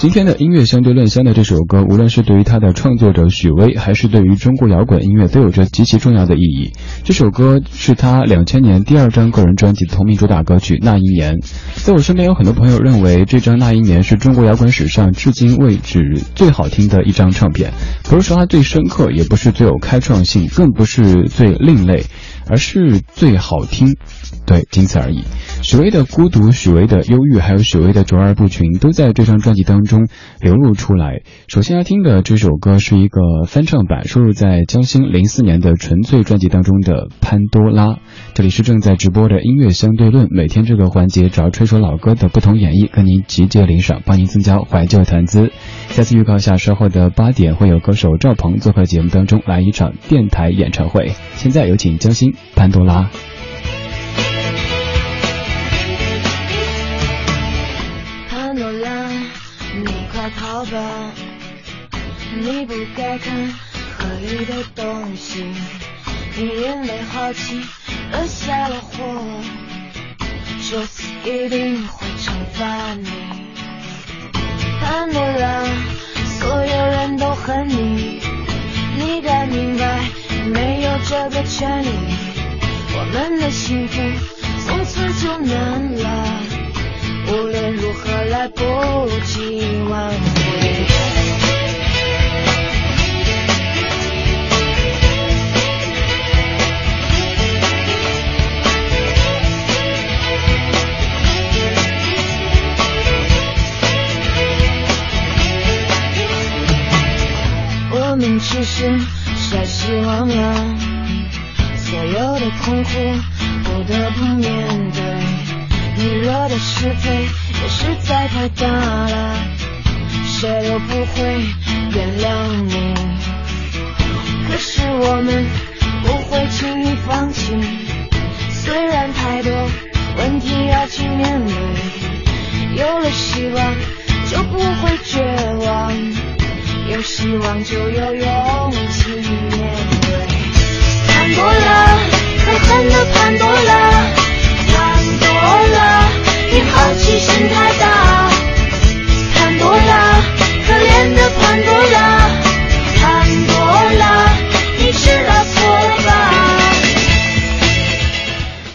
今天的音乐相对论香的这首歌，无论是对于它的创作者许巍，还是对于中国摇滚音乐，都有着极其重要的意义。这首歌是他两千年第二张个人专辑的同名主打歌曲《那一年》。在我身边有很多朋友认为，这张《那一年》是中国摇滚史上至今为止最好听的一张唱片。不是说它最深刻，也不是最有开创性，更不是最另类，而是最好听。对，仅此而已。许巍的孤独、许巍的忧郁，还有许巍的卓尔不群，都在这张专辑当中流露出来。首先要听的这首歌是一个翻唱版，收录在江心零四年的《纯粹》专辑当中的《潘多拉》。这里是正在直播的音乐相对论，每天这个环节找吹首老歌的不同演绎，跟您集结领赏，帮您增加怀旧谈资。再次预告一下，稍后的八点会有歌手赵鹏做客节目当中来一场电台演唱会。现在有请江心《潘多拉》。快跑吧！你不该看河里的东西，你因为好奇惹下了祸，这次一定会惩罚你。潘多拉，所有人都恨你，你该明白，没有这个权利。我们的幸福从此就难了。来不及挽回。我们只是太失望了，所有的痛苦不得不面对。你惹的是非也实在太大了，谁都不会原谅你。可是我们不会轻易放弃，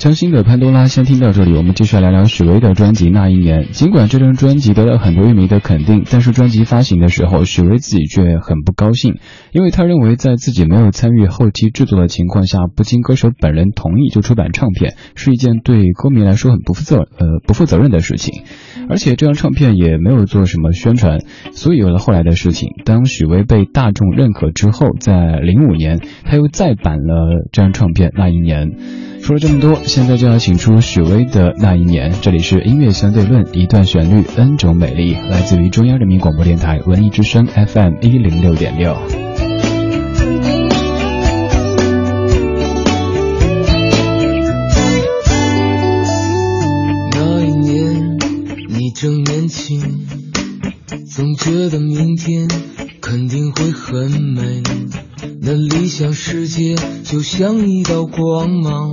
江心的《潘多拉》先听到这里，我们继续来聊聊许巍的专辑《那一年》。尽管这张专辑得到很多乐迷的肯定，但是专辑发行的时候，许巍自己却很不高兴，因为他认为在自己没有参与后期制作的情况下，不经歌手本人同意就出版唱片，是一件对歌迷来说很不负责呃不负责任的事情。而且这张唱片也没有做什么宣传，所以有了后来的事情。当许巍被大众认可之后，在零五年他又再版了这张唱片《那一年》。说了这么多，现在就要请出许巍的那一年。这里是音乐相对论，一段旋律，N 种美丽，来自于中央人民广播电台文艺之声 FM 一零六点六。那一年，你正年轻，总觉得明天肯定会很美。那理想世界就像一道光芒，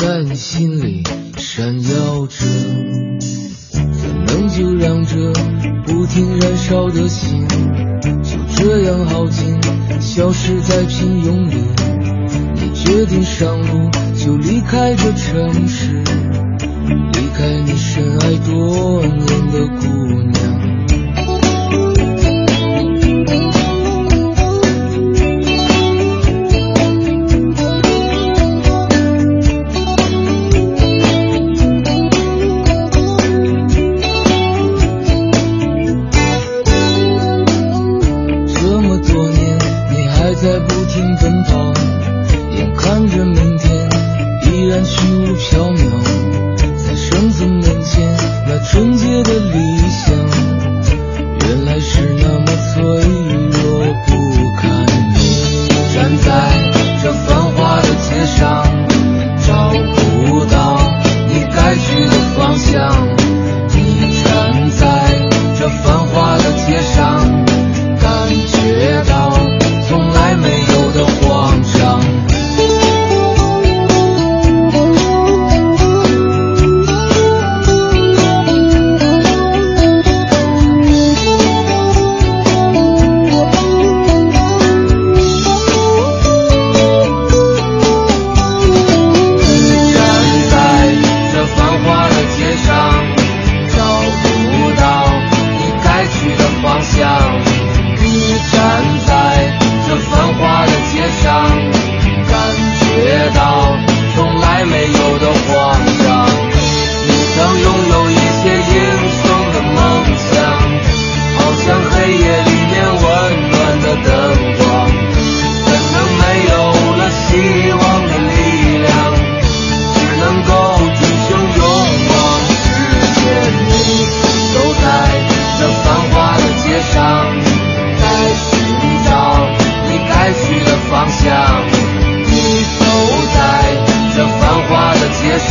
在你心里闪耀着。怎能就让这不停燃烧的心，就这样耗尽，消失在平庸里？你决定上路，就离开这城市，离开你深爱多。有没？方向。你走在这繁华的街上